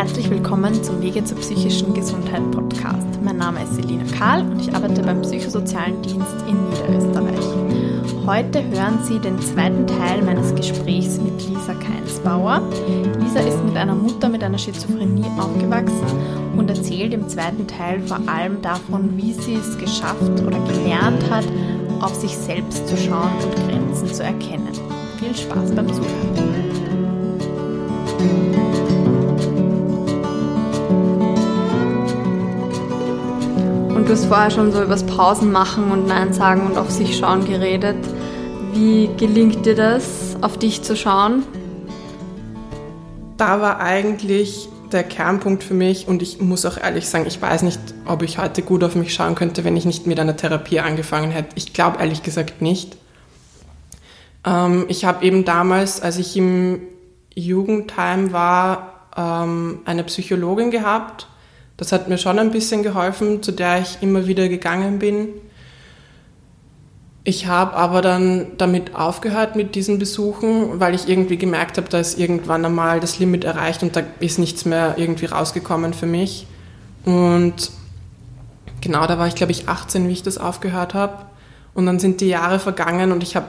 Herzlich willkommen zum Wege zur psychischen Gesundheit Podcast. Mein Name ist Selina Karl und ich arbeite beim Psychosozialen Dienst in Niederösterreich. Heute hören Sie den zweiten Teil meines Gesprächs mit Lisa Keinsbauer. Lisa ist mit einer Mutter mit einer Schizophrenie aufgewachsen und erzählt im zweiten Teil vor allem davon, wie sie es geschafft oder gelernt hat, auf sich selbst zu schauen und Grenzen zu erkennen. Viel Spaß beim Zuhören. Du hast vorher schon so über Pausen machen und Nein sagen und auf sich schauen geredet. Wie gelingt dir das, auf dich zu schauen? Da war eigentlich der Kernpunkt für mich und ich muss auch ehrlich sagen, ich weiß nicht, ob ich heute gut auf mich schauen könnte, wenn ich nicht mit einer Therapie angefangen hätte. Ich glaube ehrlich gesagt nicht. Ähm, ich habe eben damals, als ich im Jugendheim war, ähm, eine Psychologin gehabt. Das hat mir schon ein bisschen geholfen, zu der ich immer wieder gegangen bin. Ich habe aber dann damit aufgehört mit diesen Besuchen, weil ich irgendwie gemerkt habe, da ist irgendwann einmal das Limit erreicht und da ist nichts mehr irgendwie rausgekommen für mich. Und genau, da war ich glaube ich 18, wie ich das aufgehört habe. Und dann sind die Jahre vergangen und ich habe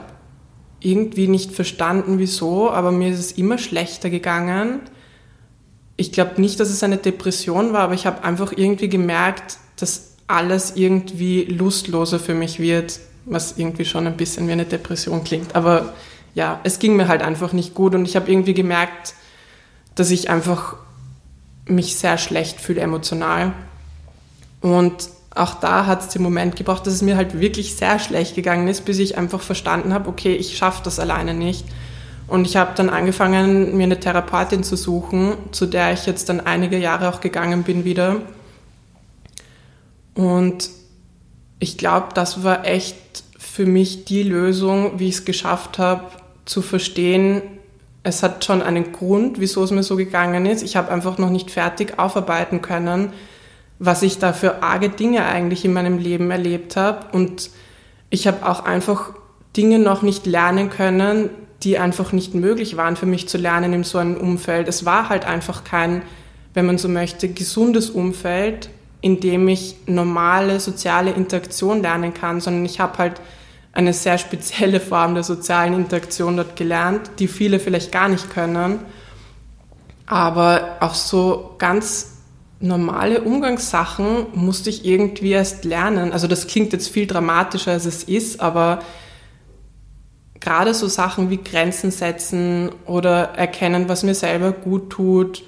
irgendwie nicht verstanden, wieso, aber mir ist es immer schlechter gegangen. Ich glaube nicht, dass es eine Depression war, aber ich habe einfach irgendwie gemerkt, dass alles irgendwie lustloser für mich wird, was irgendwie schon ein bisschen wie eine Depression klingt. Aber ja, es ging mir halt einfach nicht gut und ich habe irgendwie gemerkt, dass ich einfach mich sehr schlecht fühle emotional. Und auch da hat es den Moment gebraucht, dass es mir halt wirklich sehr schlecht gegangen ist, bis ich einfach verstanden habe, okay, ich schaffe das alleine nicht. Und ich habe dann angefangen, mir eine Therapeutin zu suchen, zu der ich jetzt dann einige Jahre auch gegangen bin wieder. Und ich glaube, das war echt für mich die Lösung, wie ich es geschafft habe, zu verstehen, es hat schon einen Grund, wieso es mir so gegangen ist. Ich habe einfach noch nicht fertig aufarbeiten können, was ich da für arge Dinge eigentlich in meinem Leben erlebt habe. Und ich habe auch einfach Dinge noch nicht lernen können, die einfach nicht möglich waren für mich zu lernen in so einem Umfeld. Es war halt einfach kein, wenn man so möchte, gesundes Umfeld, in dem ich normale soziale Interaktion lernen kann, sondern ich habe halt eine sehr spezielle Form der sozialen Interaktion dort gelernt, die viele vielleicht gar nicht können. Aber auch so ganz normale Umgangssachen musste ich irgendwie erst lernen. Also das klingt jetzt viel dramatischer, als es ist, aber gerade so Sachen wie Grenzen setzen oder erkennen, was mir selber gut tut,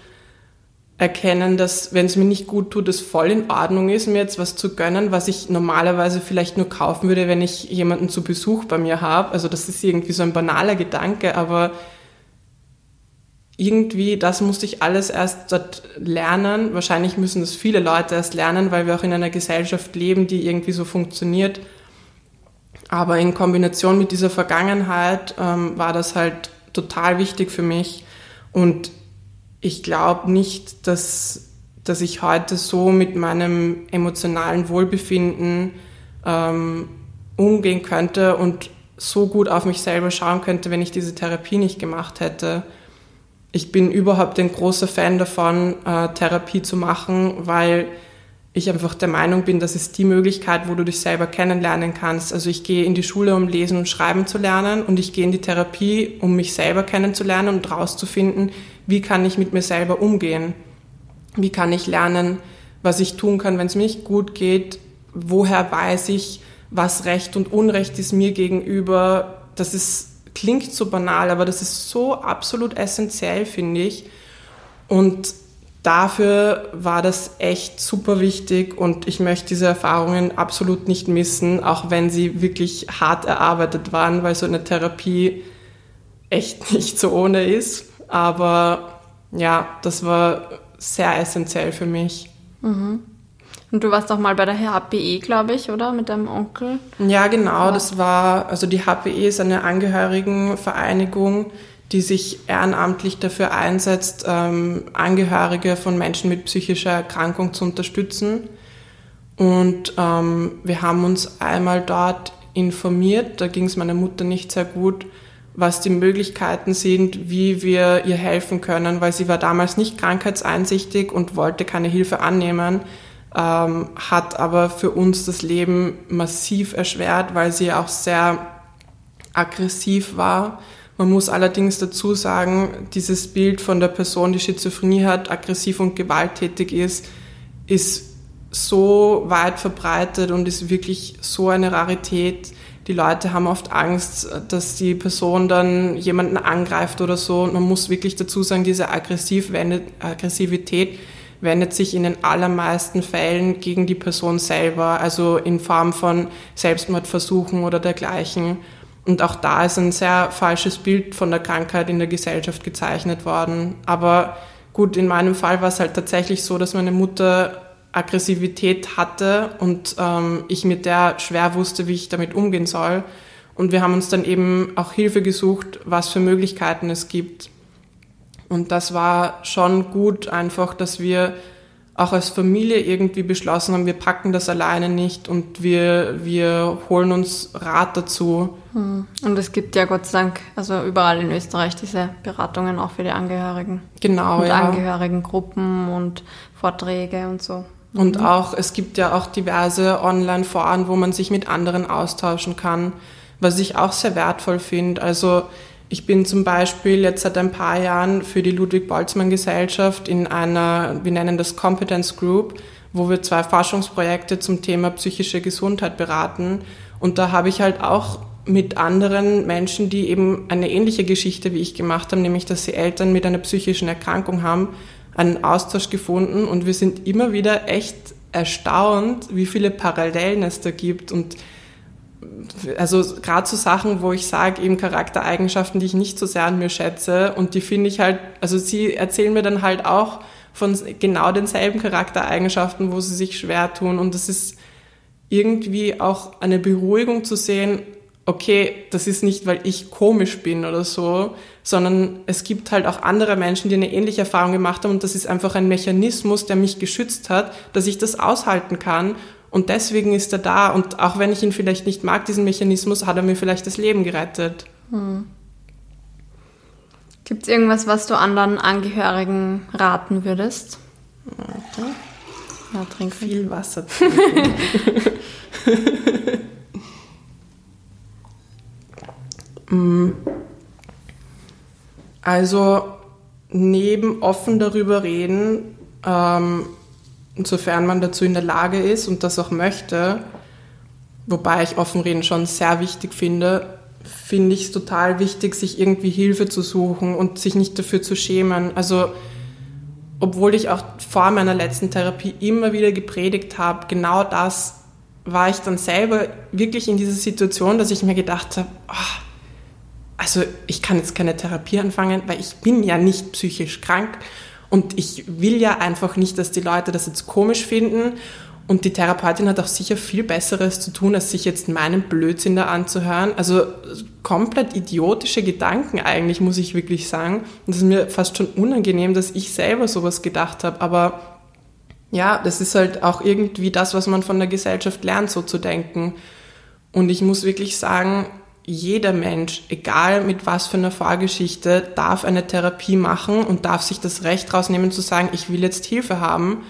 erkennen, dass wenn es mir nicht gut tut, es voll in Ordnung ist, mir jetzt was zu gönnen, was ich normalerweise vielleicht nur kaufen würde, wenn ich jemanden zu Besuch bei mir habe. Also das ist irgendwie so ein banaler Gedanke, aber irgendwie, das musste ich alles erst dort lernen. Wahrscheinlich müssen das viele Leute erst lernen, weil wir auch in einer Gesellschaft leben, die irgendwie so funktioniert. Aber in Kombination mit dieser Vergangenheit ähm, war das halt total wichtig für mich. Und ich glaube nicht, dass, dass ich heute so mit meinem emotionalen Wohlbefinden ähm, umgehen könnte und so gut auf mich selber schauen könnte, wenn ich diese Therapie nicht gemacht hätte ich bin überhaupt ein großer Fan davon, äh, Therapie zu machen, weil ich einfach der Meinung bin, das ist die Möglichkeit, wo du dich selber kennenlernen kannst. Also ich gehe in die Schule, um lesen und schreiben zu lernen und ich gehe in die Therapie, um mich selber kennenzulernen und rauszufinden, wie kann ich mit mir selber umgehen? Wie kann ich lernen, was ich tun kann, wenn es mir nicht gut geht? Woher weiß ich, was Recht und Unrecht ist mir gegenüber? Das ist klingt so banal, aber das ist so absolut essentiell, finde ich. Und dafür war das echt super wichtig und ich möchte diese Erfahrungen absolut nicht missen, auch wenn sie wirklich hart erarbeitet waren, weil so eine Therapie echt nicht so ohne ist. Aber ja, das war sehr essentiell für mich. Mhm. Und du warst auch mal bei der HPE, glaube ich, oder? Mit deinem Onkel? Ja, genau. Das war, also die HPE ist eine Angehörigenvereinigung, die sich ehrenamtlich dafür einsetzt, ähm, Angehörige von Menschen mit psychischer Erkrankung zu unterstützen. Und ähm, wir haben uns einmal dort informiert, da ging es meiner Mutter nicht sehr gut. was die Möglichkeiten sind, wie wir ihr helfen können, weil sie war damals nicht krankheitseinsichtig und wollte keine Hilfe annehmen, ähm, hat aber für uns das Leben massiv erschwert, weil sie auch sehr aggressiv war. Man muss allerdings dazu sagen, dieses Bild von der Person, die Schizophrenie hat, aggressiv und gewalttätig ist, ist so weit verbreitet und ist wirklich so eine Rarität. Die Leute haben oft Angst, dass die Person dann jemanden angreift oder so. Und man muss wirklich dazu sagen, diese Aggressivität wendet sich in den allermeisten Fällen gegen die Person selber, also in Form von Selbstmordversuchen oder dergleichen. Und auch da ist ein sehr falsches Bild von der Krankheit in der Gesellschaft gezeichnet worden. Aber gut, in meinem Fall war es halt tatsächlich so, dass meine Mutter Aggressivität hatte und ähm, ich mit der schwer wusste, wie ich damit umgehen soll. Und wir haben uns dann eben auch Hilfe gesucht, was für Möglichkeiten es gibt. Und das war schon gut einfach, dass wir auch als Familie irgendwie beschlossen haben, wir packen das alleine nicht und wir, wir holen uns Rat dazu. Hm. Und es gibt ja Gott sei Dank, also überall in Österreich diese Beratungen auch für die Angehörigen. Genau, und ja. Angehörigengruppen und Vorträge und so. Und mhm. auch, es gibt ja auch diverse Online-Foren, wo man sich mit anderen austauschen kann, was ich auch sehr wertvoll finde. Also ich bin zum Beispiel jetzt seit ein paar Jahren für die Ludwig-Boltzmann-Gesellschaft in einer, wir nennen das Competence Group, wo wir zwei Forschungsprojekte zum Thema psychische Gesundheit beraten. Und da habe ich halt auch mit anderen Menschen, die eben eine ähnliche Geschichte wie ich gemacht haben, nämlich dass sie Eltern mit einer psychischen Erkrankung haben, einen Austausch gefunden und wir sind immer wieder echt erstaunt, wie viele Parallelen es da gibt und also gerade so Sachen, wo ich sage, eben Charaktereigenschaften, die ich nicht so sehr an mir schätze und die finde ich halt, also sie erzählen mir dann halt auch von genau denselben Charaktereigenschaften, wo sie sich schwer tun und das ist irgendwie auch eine Beruhigung zu sehen, okay, das ist nicht, weil ich komisch bin oder so, sondern es gibt halt auch andere Menschen, die eine ähnliche Erfahrung gemacht haben und das ist einfach ein Mechanismus, der mich geschützt hat, dass ich das aushalten kann und deswegen ist er da. Und auch wenn ich ihn vielleicht nicht mag, diesen Mechanismus, hat er mir vielleicht das Leben gerettet. Hm. Gibt es irgendwas, was du anderen Angehörigen raten würdest? Warte. Ja, trink viel Wasser. Mm. also neben offen darüber reden, ähm, insofern man dazu in der Lage ist und das auch möchte, wobei ich Offenreden schon sehr wichtig finde, finde ich es total wichtig, sich irgendwie Hilfe zu suchen und sich nicht dafür zu schämen. Also, obwohl ich auch vor meiner letzten Therapie immer wieder gepredigt habe, genau das war ich dann selber wirklich in dieser Situation, dass ich mir gedacht habe, oh, also ich kann jetzt keine Therapie anfangen, weil ich bin ja nicht psychisch krank und ich will ja einfach nicht, dass die Leute das jetzt komisch finden. Und die Therapeutin hat auch sicher viel Besseres zu tun, als sich jetzt meinen Blödsinn da anzuhören. Also komplett idiotische Gedanken eigentlich, muss ich wirklich sagen. Und es ist mir fast schon unangenehm, dass ich selber sowas gedacht habe. Aber ja, das ist halt auch irgendwie das, was man von der Gesellschaft lernt, so zu denken. Und ich muss wirklich sagen, jeder Mensch, egal mit was für einer Vorgeschichte, darf eine Therapie machen und darf sich das Recht rausnehmen zu sagen, ich will jetzt Hilfe haben.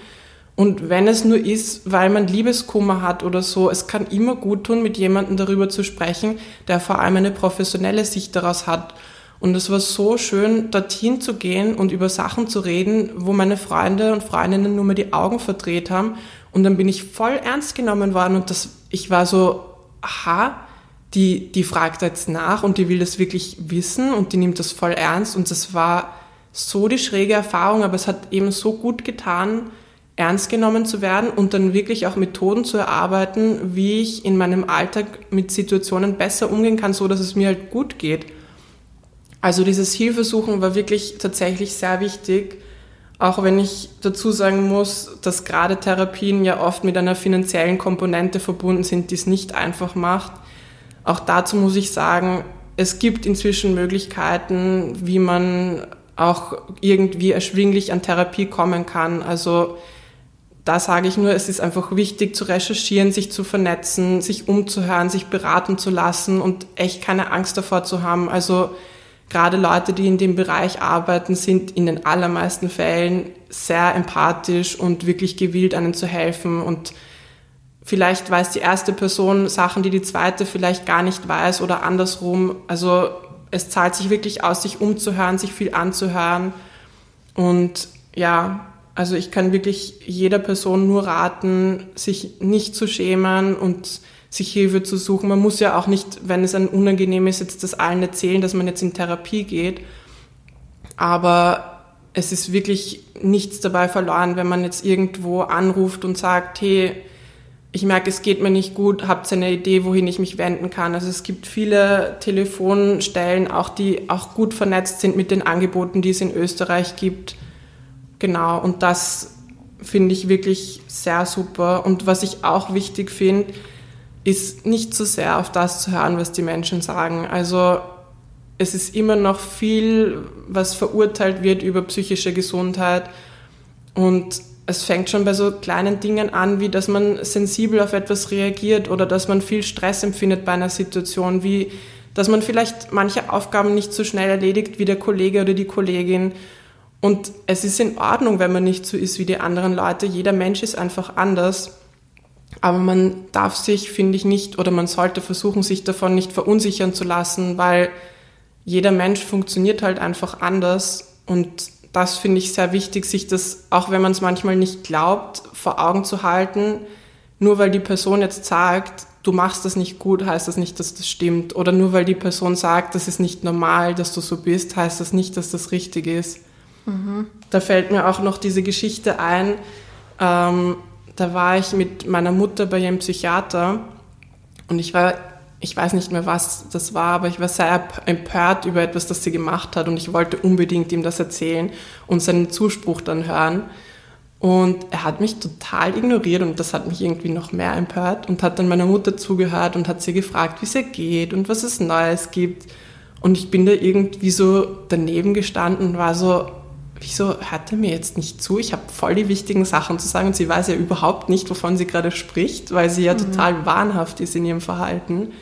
Und wenn es nur ist, weil man Liebeskummer hat oder so, es kann immer gut tun, mit jemandem darüber zu sprechen, der vor allem eine professionelle Sicht daraus hat. Und es war so schön, dorthin zu gehen und über Sachen zu reden, wo meine Freunde und Freundinnen nur mal die Augen verdreht haben. Und dann bin ich voll ernst genommen worden und das, ich war so, aha, die, die fragt jetzt nach und die will das wirklich wissen und die nimmt das voll ernst und das war so die schräge Erfahrung, aber es hat eben so gut getan, ernst genommen zu werden und dann wirklich auch Methoden zu erarbeiten, wie ich in meinem Alltag mit Situationen besser umgehen kann, so dass es mir halt gut geht. Also dieses Hilfesuchen war wirklich tatsächlich sehr wichtig, auch wenn ich dazu sagen muss, dass gerade Therapien ja oft mit einer finanziellen Komponente verbunden sind, die es nicht einfach macht. Auch dazu muss ich sagen, es gibt inzwischen Möglichkeiten, wie man auch irgendwie erschwinglich an Therapie kommen kann. Also da sage ich nur, es ist einfach wichtig zu recherchieren, sich zu vernetzen, sich umzuhören, sich beraten zu lassen und echt keine Angst davor zu haben. Also gerade Leute, die in dem Bereich arbeiten, sind in den allermeisten Fällen sehr empathisch und wirklich gewillt, einen zu helfen. Und vielleicht weiß die erste Person Sachen, die die zweite vielleicht gar nicht weiß oder andersrum. Also es zahlt sich wirklich aus, sich umzuhören, sich viel anzuhören. Und ja, also ich kann wirklich jeder Person nur raten, sich nicht zu schämen und sich Hilfe zu suchen. Man muss ja auch nicht, wenn es ein unangenehm ist, jetzt das allen erzählen, dass man jetzt in Therapie geht. Aber es ist wirklich nichts dabei verloren, wenn man jetzt irgendwo anruft und sagt, hey, ich merke, es geht mir nicht gut, habt ihr eine Idee, wohin ich mich wenden kann? Also es gibt viele Telefonstellen, auch die auch gut vernetzt sind mit den Angeboten, die es in Österreich gibt. Genau, und das finde ich wirklich sehr super. Und was ich auch wichtig finde, ist nicht so sehr auf das zu hören, was die Menschen sagen. Also es ist immer noch viel, was verurteilt wird über psychische Gesundheit. Und es fängt schon bei so kleinen Dingen an, wie dass man sensibel auf etwas reagiert oder dass man viel Stress empfindet bei einer Situation, wie dass man vielleicht manche Aufgaben nicht so schnell erledigt wie der Kollege oder die Kollegin und es ist in Ordnung, wenn man nicht so ist wie die anderen Leute. Jeder Mensch ist einfach anders. Aber man darf sich, finde ich, nicht oder man sollte versuchen, sich davon nicht verunsichern zu lassen, weil jeder Mensch funktioniert halt einfach anders. Und das finde ich sehr wichtig, sich das, auch wenn man es manchmal nicht glaubt, vor Augen zu halten. Nur weil die Person jetzt sagt, du machst das nicht gut, heißt das nicht, dass das stimmt. Oder nur weil die Person sagt, das ist nicht normal, dass du so bist, heißt das nicht, dass das richtig ist. Mhm. Da fällt mir auch noch diese Geschichte ein. Ähm, da war ich mit meiner Mutter bei ihrem Psychiater und ich war, ich weiß nicht mehr, was das war, aber ich war sehr empört über etwas, das sie gemacht hat und ich wollte unbedingt ihm das erzählen und seinen Zuspruch dann hören. Und er hat mich total ignoriert und das hat mich irgendwie noch mehr empört und hat dann meiner Mutter zugehört und hat sie gefragt, wie es ihr geht und was es Neues gibt. Und ich bin da irgendwie so daneben gestanden und war so, wieso hört er mir jetzt nicht zu? Ich habe voll die wichtigen Sachen zu sagen und sie weiß ja überhaupt nicht, wovon sie gerade spricht, weil sie ja mhm. total wahnhaft ist in ihrem Verhalten.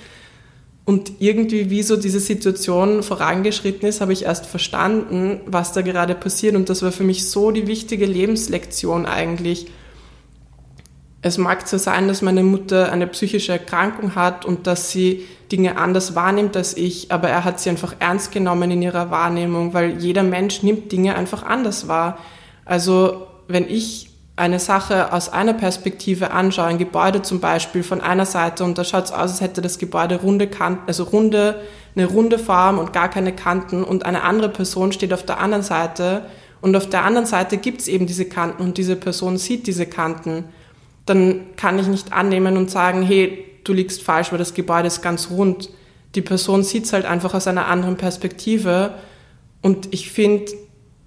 Und irgendwie, wie so diese Situation vorangeschritten ist, habe ich erst verstanden, was da gerade passiert. Und das war für mich so die wichtige Lebenslektion eigentlich. Es mag zwar sein, dass meine Mutter eine psychische Erkrankung hat und dass sie Dinge anders wahrnimmt als ich, aber er hat sie einfach ernst genommen in ihrer Wahrnehmung, weil jeder Mensch nimmt Dinge einfach anders wahr. Also wenn ich eine Sache aus einer Perspektive anschaue, ein Gebäude zum Beispiel von einer Seite und da schaut es aus, als hätte das Gebäude runde Kanten, also runde, eine runde Form und gar keine Kanten und eine andere Person steht auf der anderen Seite und auf der anderen Seite gibt es eben diese Kanten und diese Person sieht diese Kanten, dann kann ich nicht annehmen und sagen, hey, du liegst falsch, weil das Gebäude ist ganz rund. Die Person sieht es halt einfach aus einer anderen Perspektive. Und ich finde,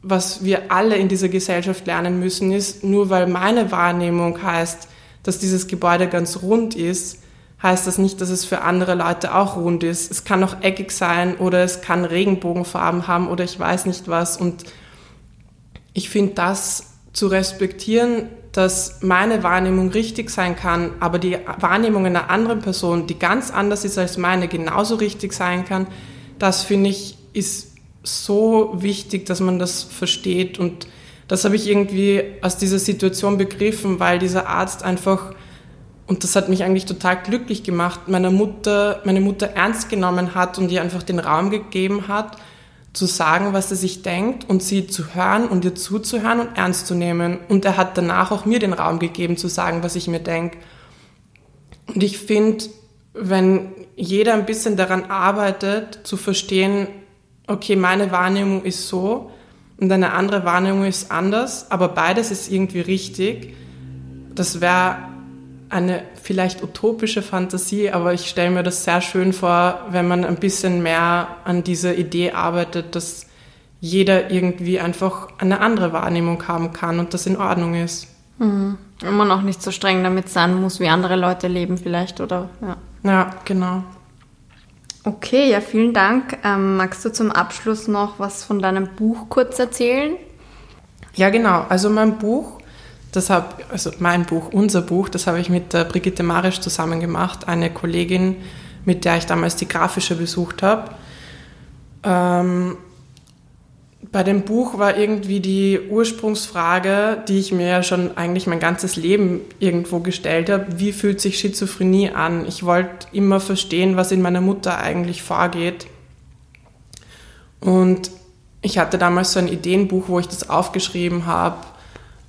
was wir alle in dieser Gesellschaft lernen müssen, ist, nur weil meine Wahrnehmung heißt, dass dieses Gebäude ganz rund ist, heißt das nicht, dass es für andere Leute auch rund ist. Es kann auch eckig sein oder es kann Regenbogenfarben haben oder ich weiß nicht was. Und ich finde das zu respektieren, dass meine Wahrnehmung richtig sein kann, aber die Wahrnehmung einer anderen Person, die ganz anders ist als meine, genauso richtig sein kann, das finde ich ist so wichtig, dass man das versteht und das habe ich irgendwie aus dieser Situation begriffen, weil dieser Arzt einfach und das hat mich eigentlich total glücklich gemacht, meiner Mutter, meine Mutter ernst genommen hat und ihr einfach den Raum gegeben hat zu sagen, was er sich denkt und sie zu hören und ihr zuzuhören und ernst zu nehmen. Und er hat danach auch mir den Raum gegeben, zu sagen, was ich mir denke. Und ich finde, wenn jeder ein bisschen daran arbeitet, zu verstehen, okay, meine Wahrnehmung ist so und eine andere Wahrnehmung ist anders, aber beides ist irgendwie richtig, das wäre eine vielleicht utopische Fantasie, aber ich stelle mir das sehr schön vor, wenn man ein bisschen mehr an dieser Idee arbeitet, dass jeder irgendwie einfach eine andere Wahrnehmung haben kann und das in Ordnung ist. Mhm. Und man auch nicht so streng damit sein muss, wie andere Leute leben vielleicht, oder? Ja, ja genau. Okay, ja, vielen Dank. Ähm, magst du zum Abschluss noch was von deinem Buch kurz erzählen? Ja, genau. Also mein Buch Das habe, also mein Buch, unser Buch, das habe ich mit der Brigitte Marisch zusammen gemacht, eine Kollegin, mit der ich damals die Grafische besucht habe. Ähm, bei dem Buch war irgendwie die Ursprungsfrage, die ich mir ja schon eigentlich mein ganzes Leben irgendwo gestellt habe, wie fühlt sich Schizophrenie an? Ich wollte immer verstehen, was in meiner Mutter eigentlich vorgeht. Und ich hatte damals so ein Ideenbuch, wo ich das aufgeschrieben habe,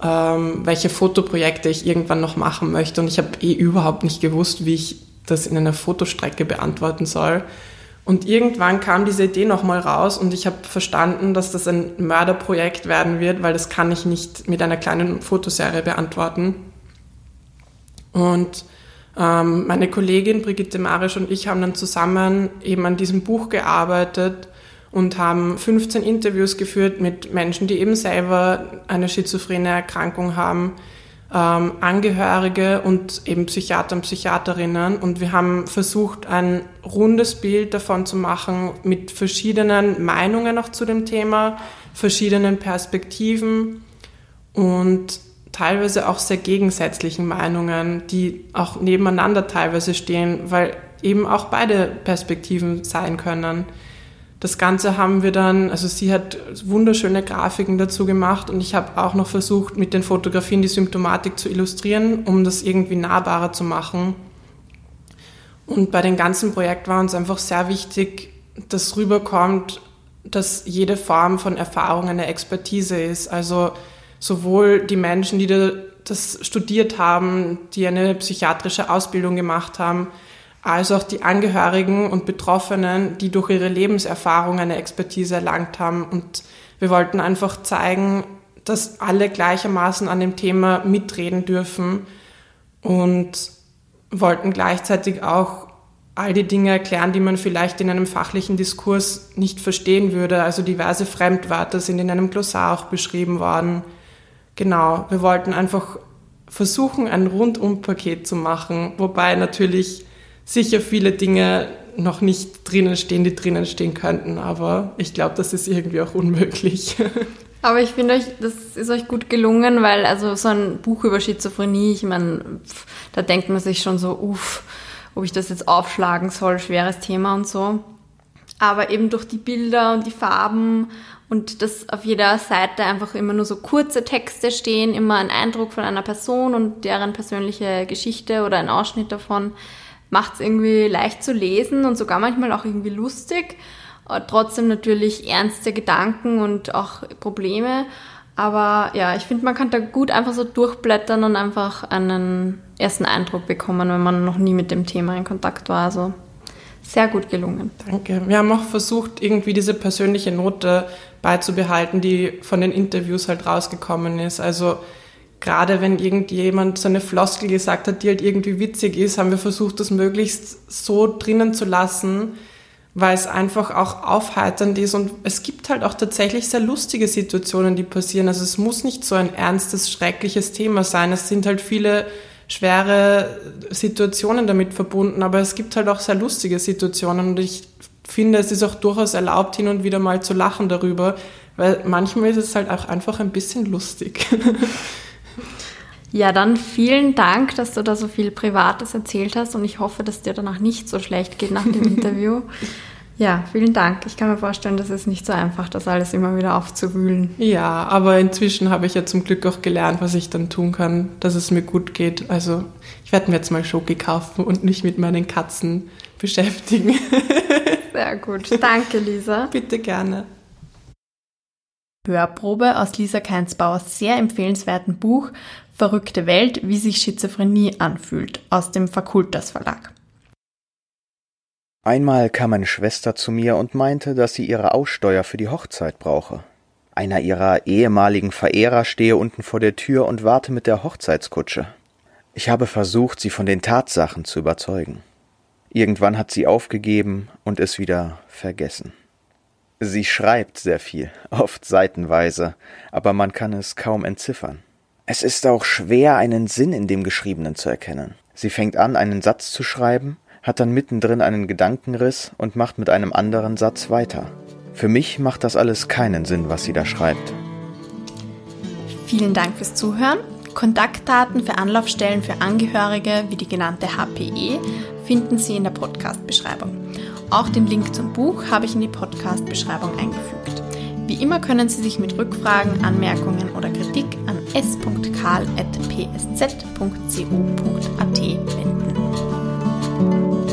ähm, welche Fotoprojekte ich irgendwann noch machen möchte. Und ich habe eh überhaupt nicht gewusst, wie ich das in einer Fotostrecke beantworten soll. Und irgendwann kam diese Idee nochmal raus und ich habe verstanden, dass das ein Mörderprojekt werden wird, weil das kann ich nicht mit einer kleinen Fotoserie beantworten. Und ähm, meine Kollegin Brigitte Marisch und ich haben dann zusammen eben an diesem Buch gearbeitet und haben 15 Interviews geführt mit Menschen, die eben selber eine schizophrene Erkrankung haben, ähm, Angehörige und eben Psychiater und Psychiaterinnen. Und wir haben versucht, ein rundes Bild davon zu machen mit verschiedenen Meinungen auch zu dem Thema, verschiedenen Perspektiven und teilweise auch sehr gegensätzlichen Meinungen, die auch nebeneinander teilweise stehen, weil eben auch beide Perspektiven sein können. Das Ganze haben wir dann, also sie hat wunderschöne Grafiken dazu gemacht und ich habe auch noch versucht, mit den Fotografien die Symptomatik zu illustrieren, um das irgendwie nahbarer zu machen. Und bei dem ganzen Projekt war uns einfach sehr wichtig, dass rüberkommt, dass jede Form von Erfahrung eine Expertise ist. Also sowohl die Menschen, die das studiert haben, die eine psychiatrische Ausbildung gemacht haben, als auch die Angehörigen und Betroffenen, die durch ihre Lebenserfahrung eine Expertise erlangt haben. Und wir wollten einfach zeigen, dass alle gleichermaßen an dem Thema mitreden dürfen und wollten gleichzeitig auch all die Dinge erklären, die man vielleicht in einem fachlichen Diskurs nicht verstehen würde. Also diverse Fremdwörter sind in einem Glossar auch beschrieben worden. Genau, wir wollten einfach versuchen, ein Rundumpaket zu machen, wobei natürlich sicher viele Dinge noch nicht drinnen stehen, die drinnen stehen könnten, aber ich glaube, das ist irgendwie auch unmöglich. Aber ich finde euch, das ist euch gut gelungen, weil also so ein Buch über Schizophrenie, ich meine, da denkt man sich schon so, uff, ob ich das jetzt aufschlagen soll, schweres Thema und so. Aber eben durch die Bilder und die Farben und dass auf jeder Seite einfach immer nur so kurze Texte stehen, immer ein Eindruck von einer Person und deren persönliche Geschichte oder ein Ausschnitt davon, macht es irgendwie leicht zu lesen und sogar manchmal auch irgendwie lustig. Äh, trotzdem natürlich ernste Gedanken und auch Probleme. Aber ja, ich finde, man kann da gut einfach so durchblättern und einfach einen ersten Eindruck bekommen, wenn man noch nie mit dem Thema in Kontakt war. Also sehr gut gelungen. Danke. Wir haben auch versucht, irgendwie diese persönliche Note beizubehalten, die von den Interviews halt rausgekommen ist. Also gerade wenn irgendjemand so eine Floskel gesagt hat, die halt irgendwie witzig ist, haben wir versucht, das möglichst so drinnen zu lassen, weil es einfach auch aufheiternd ist und es gibt halt auch tatsächlich sehr lustige Situationen, die passieren. Also es muss nicht so ein ernstes, schreckliches Thema sein. Es sind halt viele schwere Situationen damit verbunden, aber es gibt halt auch sehr lustige Situationen und ich finde, es ist auch durchaus erlaubt, hin und wieder mal zu lachen darüber, weil manchmal ist es halt auch einfach ein bisschen lustig. Ja, dann vielen Dank, dass du da so viel Privates erzählt hast und ich hoffe, dass dir danach nicht so schlecht geht nach dem Interview. Ja, vielen Dank. Ich kann mir vorstellen, das ist nicht so einfach, das alles immer wieder aufzuwühlen. Ja, aber inzwischen habe ich ja zum Glück auch gelernt, was ich dann tun kann, dass es mir gut geht. Also ich werde mir jetzt mal Schoki kaufen und mich mit meinen Katzen beschäftigen. Sehr gut. Danke, Lisa. Bitte gerne. Hörprobe aus Lisa Keinsbauers sehr empfehlenswerten Buch Verrückte Welt, wie sich Schizophrenie anfühlt aus dem Fakultas Verlag. Einmal kam meine Schwester zu mir und meinte, dass sie ihre Aussteuer für die Hochzeit brauche. Einer ihrer ehemaligen Verehrer stehe unten vor der Tür und warte mit der Hochzeitskutsche. Ich habe versucht, sie von den Tatsachen zu überzeugen. Irgendwann hat sie aufgegeben und es wieder vergessen. Sie schreibt sehr viel, oft seitenweise, aber man kann es kaum entziffern. Es ist auch schwer, einen Sinn in dem Geschriebenen zu erkennen. Sie fängt an, einen Satz zu schreiben, hat dann mittendrin einen Gedankenriss und macht mit einem anderen Satz weiter. Für mich macht das alles keinen Sinn, was sie da schreibt. Vielen Dank fürs Zuhören. Kontaktdaten für Anlaufstellen für Angehörige wie die genannte HPE finden Sie in der Podcast-Beschreibung. Auch den Link zum Buch habe ich in die Podcast-Beschreibung eingefügt. Wie immer können Sie sich mit Rückfragen, Anmerkungen oder Kritik an s.karl.psz.co.at wenden.